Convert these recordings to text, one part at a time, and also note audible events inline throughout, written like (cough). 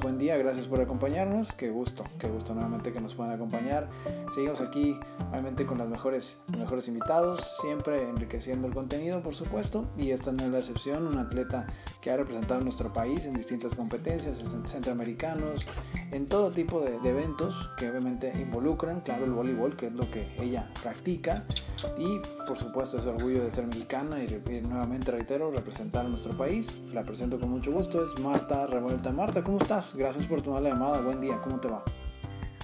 buen día, gracias por acompañarnos. Qué gusto, qué gusto nuevamente que nos puedan acompañar. Seguimos aquí, obviamente, con los mejores, mejores invitados, siempre enriqueciendo el contenido, por supuesto. Y esta no es la excepción, un atleta que ha representado a nuestro país en distintas competencias, en centroamericanos, en todo tipo de, eventos que obviamente involucran, claro, el voleibol, que es lo que ella practica. Y, por supuesto, ese orgullo de ser mexicana y, y nuevamente reitero, representar a nuestro país. La presento con mucho gusto, es Marta Revuelta. Marta, ¿cómo estás? Gracias por tomar la llamada, buen día, ¿cómo te va?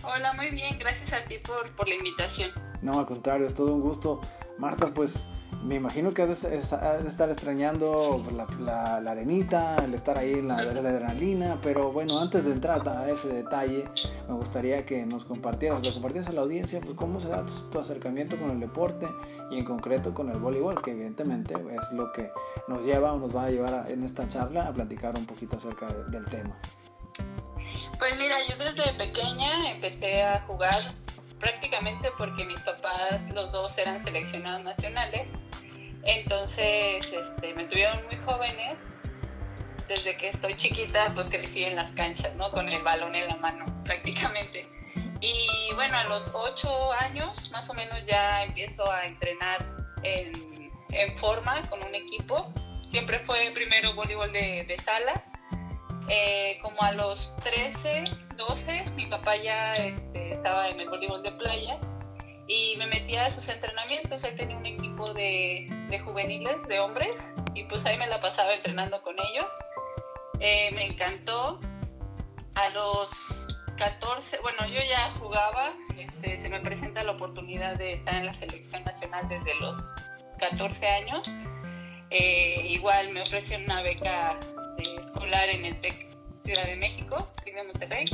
Hola, muy bien, gracias a ti por, por la invitación. No, al contrario, es todo un gusto. Marta, pues me imagino que has de, estar extrañando la, la, la, arenita, el estar ahí en la, la, adrenalina, pero bueno, antes de entrar a ese detalle, me gustaría que nos compartieras, lo compartieras a la audiencia, pues cómo se da tu, tu, acercamiento con el deporte y en concreto con el voleibol, que evidentemente es lo que nos lleva o nos va a llevar a, en esta charla a platicar un poquito acerca de, del tema. Pues mira, yo desde pequeña empecé a jugar prácticamente porque mis papás, los dos eran seleccionados nacionales. Entonces, este, me tuvieron muy jóvenes. Desde que estoy chiquita, pues crecí en las canchas, ¿no? Con el balón en la mano, (laughs) prácticamente. Y bueno, a los ocho años, más o menos, ya empiezo a entrenar en, forma con un equipo. Siempre fue primero voleibol de sala. Eh, como a los 13, 12, mi papá ya este, estaba en el voleibol de playa y me metía a sus entrenamientos. Él tenía un equipo de, de, juveniles, de hombres, y pues ahí me la pasaba entrenando con ellos. Eh, me encantó. A los 14, bueno, yo ya jugaba, este, se me presenta la oportunidad de estar en la selección nacional desde los 14 años. Eh, igual me ofrecieron una beca escolar en el TEC Ciudad de México, de Monterrey,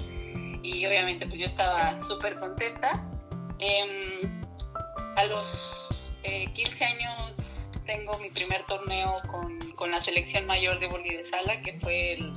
y obviamente pues yo estaba súper contenta. Eh, a los eh, 15 años tengo mi primer torneo con, con la selección mayor de boli de sala, que fue el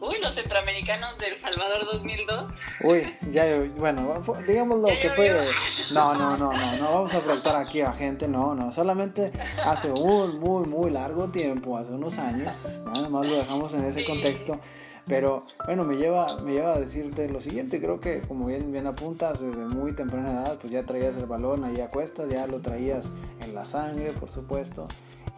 Uy, los centroamericanos del Salvador 2002. Uy, ya, bueno, digamos lo que fue. No, no, no, no, no vamos a preguntar aquí a gente, no, no, solamente hace un muy, muy largo tiempo, hace unos años, nada más lo dejamos en ese sí. contexto. Pero bueno, me lleva, me lleva a decirte lo siguiente, creo que como bien, bien apuntas, desde muy temprana edad, pues ya traías el balón ahí a cuestas, ya lo traías en la sangre, por supuesto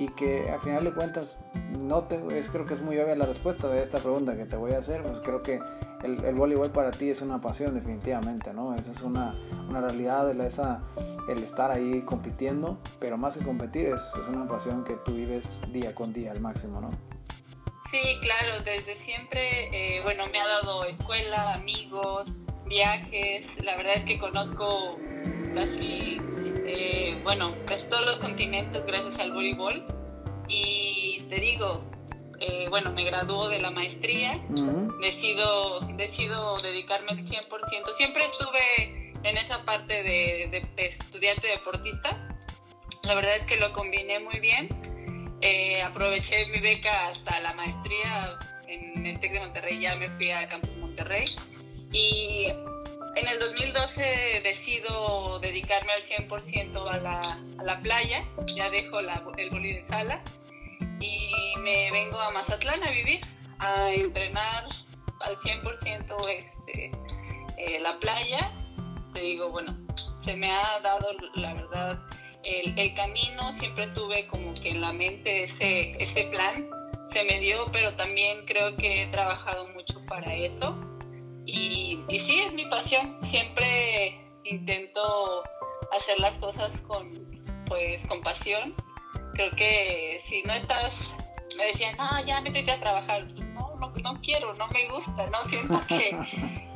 y que al final de cuentas no te, es, creo que es muy obvia la respuesta de esta pregunta que te voy a hacer, pues creo que el, voleibol para ti es una pasión definitivamente, ¿no? Esa es una, una realidad, esa, el estar ahí compitiendo, pero más que competir es, es una pasión que tú vives día con día al máximo, ¿no? Sí, claro, desde siempre, eh, bueno, me ha dado escuela, amigos, viajes, la verdad es que conozco casi eh, bueno, casi todos los continentes gracias al voleibol. Y te digo, eh, bueno, me graduó de la maestría, uh -huh. decido, decido dedicarme al 100%. Siempre estuve en esa parte de, de, de, estudiante deportista. La verdad es que lo combiné muy bien. Eh, aproveché mi beca hasta la maestría en el TEC de Monterrey, ya me fui a Campus Monterrey. Y en el 2012 decido dedicarme al 100% a la, a la playa, ya dejo la, el boli de sala y me vengo a Mazatlán a vivir, a entrenar al 100% este, eh, la playa. Digo, bueno, se me ha dado la verdad el, el, camino, siempre tuve como que en la mente ese, ese plan, se me dio, pero también creo que he trabajado mucho para eso y, y sí, es mi pasión. Siempre intento hacer las cosas con, pues, con pasión. Creo que si no estás, me decían, no, ya métete a trabajar. No, no, no quiero, no me gusta, no siento (laughs) que,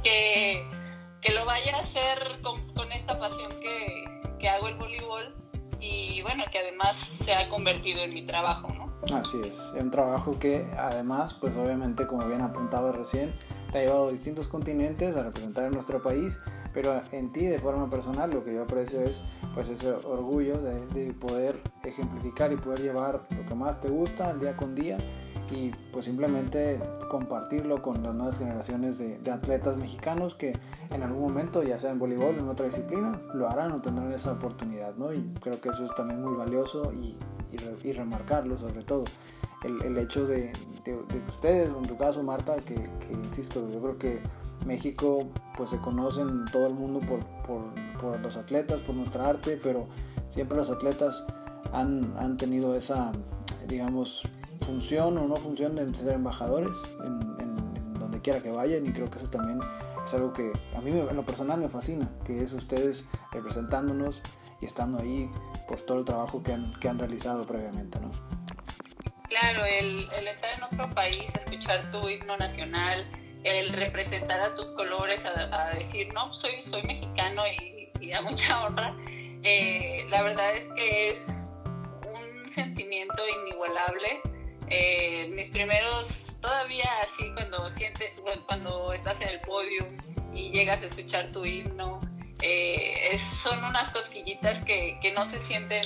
que, que lo vaya a hacer con, con esta pasión que, que hago el voleibol y bueno, que además se ha convertido en mi trabajo, ¿no? Así es, es un trabajo que además, pues obviamente, como bien apuntaba recién, te ha llevado a distintos continentes a representar a nuestro país, pero en ti de forma personal lo que yo aprecio es pues ese orgullo de, de, poder ejemplificar y poder llevar lo que más te gusta día con día y pues simplemente compartirlo con las nuevas generaciones de, de atletas mexicanos que en algún momento, ya sea en voleibol o en otra disciplina, lo harán o tendrán esa oportunidad, ¿no? Y creo que eso es también muy valioso y, y, y remarcarlo sobre todo. el, hecho de, de, ustedes, en tu caso Marta, que, que, insisto, yo creo que México pues se conoce en todo el mundo por, por, por, los atletas, por nuestra arte, pero siempre los atletas han, han tenido esa, digamos, función o no función de ser embajadores en, en, donde quiera que vayan y creo que eso también es algo que a mí en lo personal me fascina, que es ustedes representándonos y estando ahí por todo el trabajo que han, que han realizado previamente, ¿no? Claro, el, el, estar en otro país, escuchar tu himno nacional, el representar a tus colores, a, decir, no, soy, soy mexicano y, y a mucha (laughs) honra, eh, la verdad es que es un sentimiento inigualable. Eh, mis primeros, todavía así, cuando sientes, cuando estás en el podio y llegas a escuchar tu himno, eh, son unas cosquillitas que, que no se sienten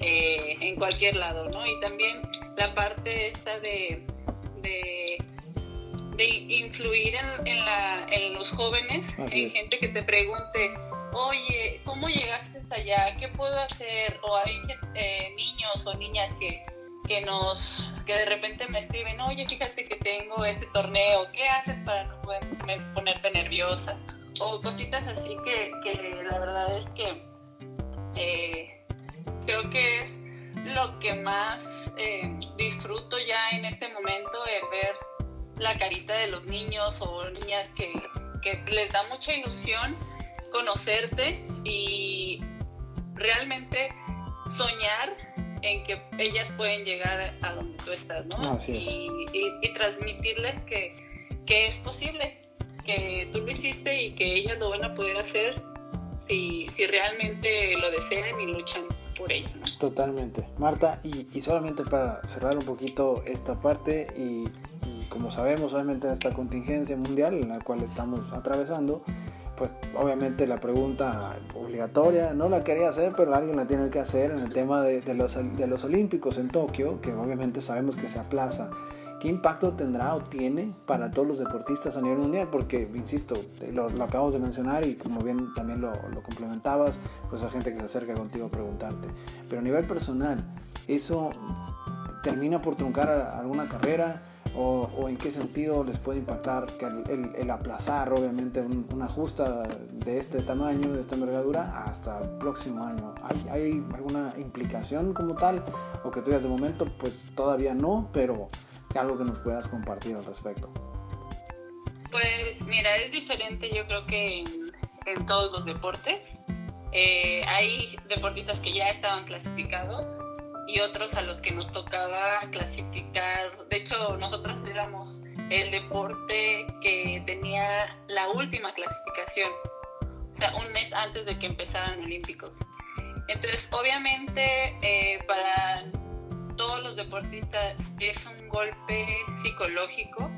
eh, en cualquier lado, ¿no? Y también la parte esta de, de, influir en, en, la, en los jóvenes, en gente que te pregunte, oye, ¿cómo llegaste hasta allá? ¿Qué puedo hacer? O hay eh, niños o niñas que, que nos que de repente me escriben, oye, fíjate que tengo este torneo, ¿qué haces para no ponerte nerviosa? O cositas así que, que la verdad es que eh, creo que es lo que más eh, disfruto ya en este momento, de ver la carita de los niños o niñas que, que les da mucha ilusión conocerte y realmente soñar en que ellas pueden llegar a donde tú estás, ¿no? y, y, transmitirles que, que, es posible, que tú lo hiciste y que ellas lo van a poder hacer si, si realmente lo desean y luchan por. Totalmente. Marta, y, y solamente para cerrar un poquito esta parte y, y como sabemos, obviamente esta contingencia mundial en la cual estamos atravesando, pues obviamente la pregunta obligatoria, no la quería hacer, pero alguien la tiene que hacer en el tema de, los, de los Olímpicos en Tokio, que obviamente sabemos que se aplaza. ¿Qué impacto tendrá o tiene para todos los deportistas a nivel mundial? Porque, insisto, lo, lo acabamos de mencionar y como bien también lo, lo, complementabas, pues hay gente que se acerca contigo a preguntarte. Pero a nivel personal, ¿eso termina por truncar alguna carrera? o, en qué sentido les puede impactar que el, aplazar obviamente una justa de este tamaño, de esta envergadura, hasta el próximo año. ¿Hay, ¿Hay, alguna implicación como tal? O que tú digas de momento, pues todavía no, pero algo que nos puedas compartir al respecto. Pues mira, es diferente yo creo que en, todos los deportes. Eh, hay deportistas que ya estaban clasificados y otros a los que nos tocaba clasificar. De hecho, nosotros éramos el deporte que tenía la última clasificación, o sea, un mes antes de que empezaran Olímpicos. Entonces, obviamente, eh, para todos los deportistas es un golpe psicológico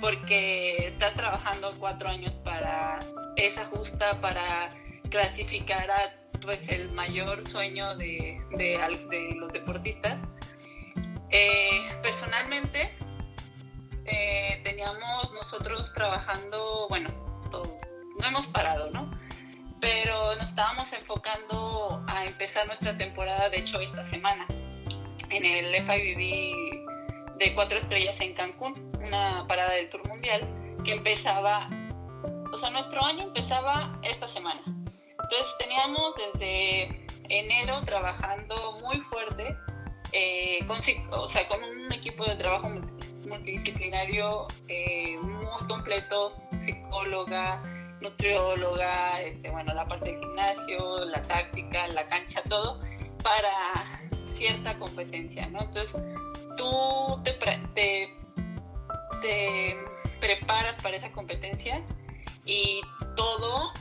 porque estás trabajando cuatro años para esa justa, para clasificar a pues el mayor sueño de, de, los deportistas. Eh, personalmente, eh, teníamos nosotros trabajando, bueno, no hemos parado, ¿no? Pero nos estábamos enfocando a empezar nuestra temporada, de hecho, esta semana, en el FIVB de cuatro estrellas en Cancún, una parada del Tour Mundial, que empezaba, o sea, nuestro año empezaba esta semana. Entonces teníamos desde enero trabajando muy fuerte, eh, con, o sea, con un equipo de trabajo multidisciplinario eh, muy completo, psicóloga, nutrióloga, este, bueno, la parte del gimnasio, la táctica, la cancha, todo, para cierta competencia, ¿no? Entonces, tú te, te, preparas para esa competencia y todo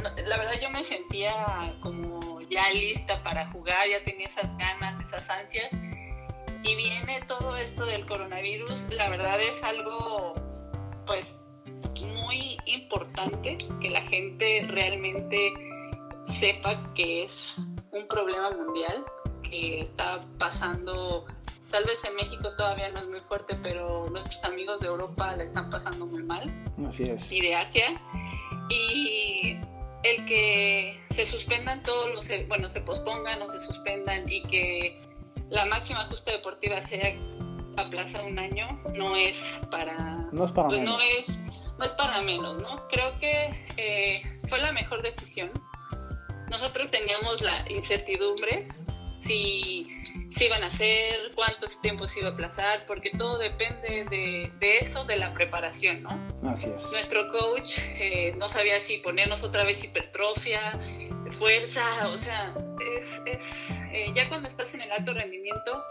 la verdad yo me sentía como ya lista para jugar, ya tenía esas ganas, esas ansias. Y viene todo esto del coronavirus, la verdad es algo pues muy importante que la gente realmente sepa que es un problema mundial que está pasando, tal vez en México todavía no es muy fuerte, pero nuestros amigos de Europa la están pasando muy mal. Así es. Y de Asia. Y el que se suspendan todos los, bueno, se pospongan o se suspendan y que la máxima justa deportiva sea aplaza un año no es para no es para pues menos. no es no es para menos no creo que eh, fue la mejor decisión nosotros teníamos la incertidumbre si si iban a hacer cuánto tiempo se iba a aplazar porque todo depende de, de eso de la preparación no Así es. nuestro coach eh, no sabía si ponernos otra vez hipertrofia, fuerza, o sea, es, es eh, ya cuando estás en el alto rendimiento,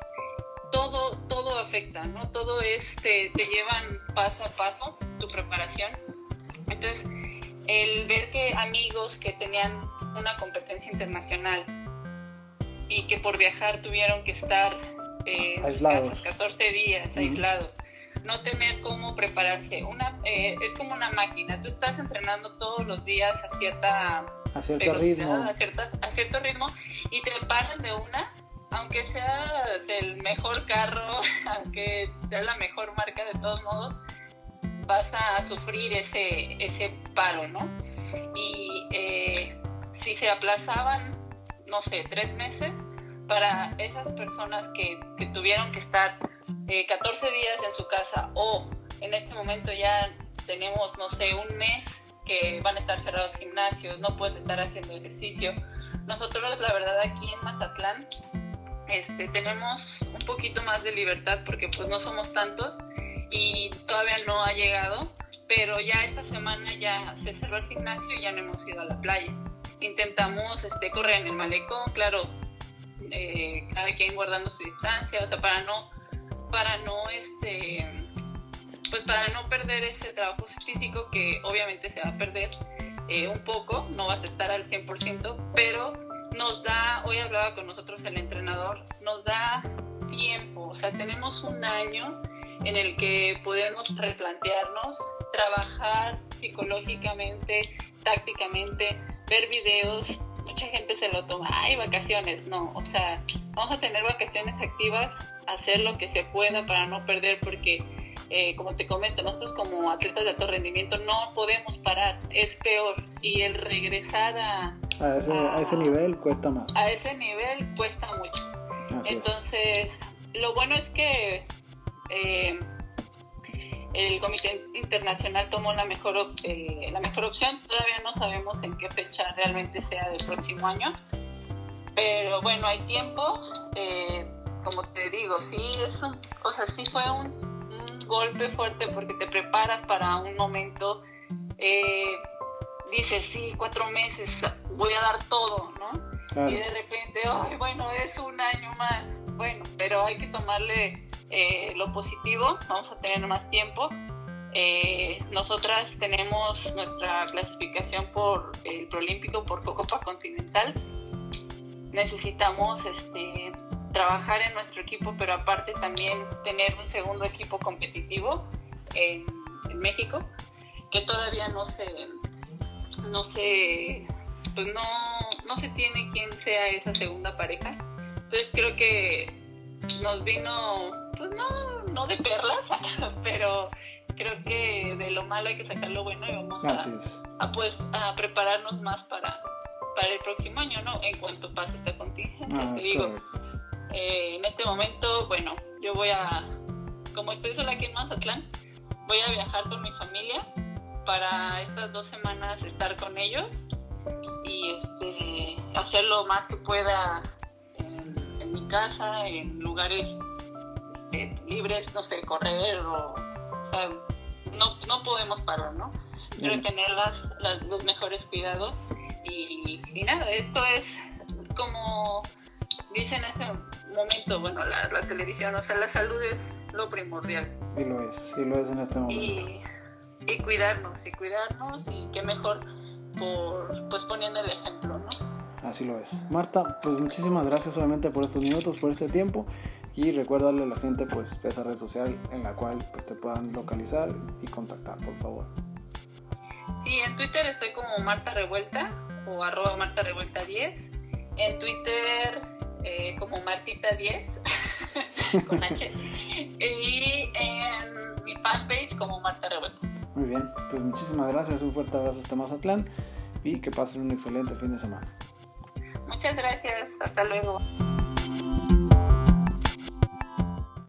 todo, todo afecta, ¿no? Todo es, te, te llevan paso a paso tu preparación. Entonces, el ver que amigos que tenían una competencia internacional y que por viajar tuvieron que estar eh, en sus Aislados. casas 14 días Ujú. aislados, no tener cómo prepararse. Una, eh, es como una máquina, tú estás entrenando todos los días a cierta A cierto ritmo. A, cierta- a cierto ritmo y te paran de una, aunque seas el mejor carro, (laughs) aunque sea la mejor marca de todos modos, vas a sufrir ese, ese paro, ¿no? Y eh, si se aplazaban, no sé, tres meses, para esas personas que, tuvieron que estar eh, 14 días en su casa o en este momento ya tenemos, no sé, un mes que van a estar cerrados gimnasios, no puedes estar haciendo ejercicio. Nosotros, la verdad, aquí en Mazatlán, este, tenemos un poquito más de libertad porque pues no somos tantos y todavía no ha llegado, pero ya esta semana ya se cerró el gimnasio y ya no hemos ido a la playa. Intentamos este, correr en el malecón, claro, eh, cada quien guardando su distancia, o sea, para no, para no, este, pues para no perder ese trabajo físico que obviamente se va a perder eh, un poco, no vas a estar al 100%, pero nos da, hoy hablaba con nosotros el entrenador, nos da tiempo, o sea, tenemos un año en el que podemos replantearnos, trabajar psicológicamente, tácticamente, ver videos. Mucha gente se lo toma, ay, vacaciones, no, o sea, vamos a tener vacaciones activas, hacer lo que se pueda para no perder, porque eh, como te comento, nosotros como atletas de alto rendimiento no podemos parar, es peor, y el regresar a, A ese, a ese nivel cuesta más. a ese nivel cuesta mucho. Así es. Entonces, lo bueno es que eh, el Comité Internacional tomó la mejor, eh, la mejor opción. Todavía no sabemos en qué fecha realmente sea del próximo año. Pero bueno, hay tiempo. Eh, como te digo, sí, es un- o sea, sí fue un, un golpe fuerte porque te preparas para un momento. eh, dices, sí, cuatro meses, voy a dar todo, ¿no? Claro. y de repente, ay, bueno, es un año más. Bueno, pero hay que tomarle eh, lo positivo, vamos a tener más tiempo. Eh, nosotras tenemos nuestra clasificación por el Prolímpico, por Copa Continental. Necesitamos este, trabajar en nuestro equipo, pero aparte también tener un segundo equipo competitivo en, en México, que todavía no se, no se pues no, no se tiene quién sea esa segunda pareja. Entonces creo que nos vino, pues no, no de perlas, (laughs) pero creo que de lo malo hay que sacar lo bueno y vamos a, pues, a prepararnos más para, para el próximo año, ¿no? En cuanto pase esta contingencia. Ah, Te digo, eh, en este momento, bueno, yo voy a, como estoy sola aquí en Mazatlán, voy a viajar con mi familia para estas dos semanas estar con ellos y este, hacer lo más que pueda en, en mi casa, en lugares eh, libres, no sé, correr o, o sea, no, no podemos parar, ¿no? Pero Bien. tener las, las- los mejores cuidados y, y nada, esto es como dice en este momento, bueno, la, la televisión, o sea, la salud es lo primordial Y lo es, y lo es en este momento. y, y cuidarnos, y cuidarnos y qué mejor por, pues poniendo el ejemplo, ¿no? Así lo es. Marta, pues muchísimas gracias obviamente por estos minutos, por este tiempo. Y recuérdale a la gente pues esa red social en la cual pues, te puedan localizar y contactar, por favor. Sí, en Twitter estoy como Marta Revuelta o arroba Marta Revuelta 10. En Twitter eh, como Martita 10 (laughs) con H. (laughs) Y en mi fanpage como Marta Revuelta. Muy bien, pues muchísimas gracias, un fuerte abrazo hasta Mazatlán y que pasen un excelente fin de semana. Muchas gracias, hasta luego.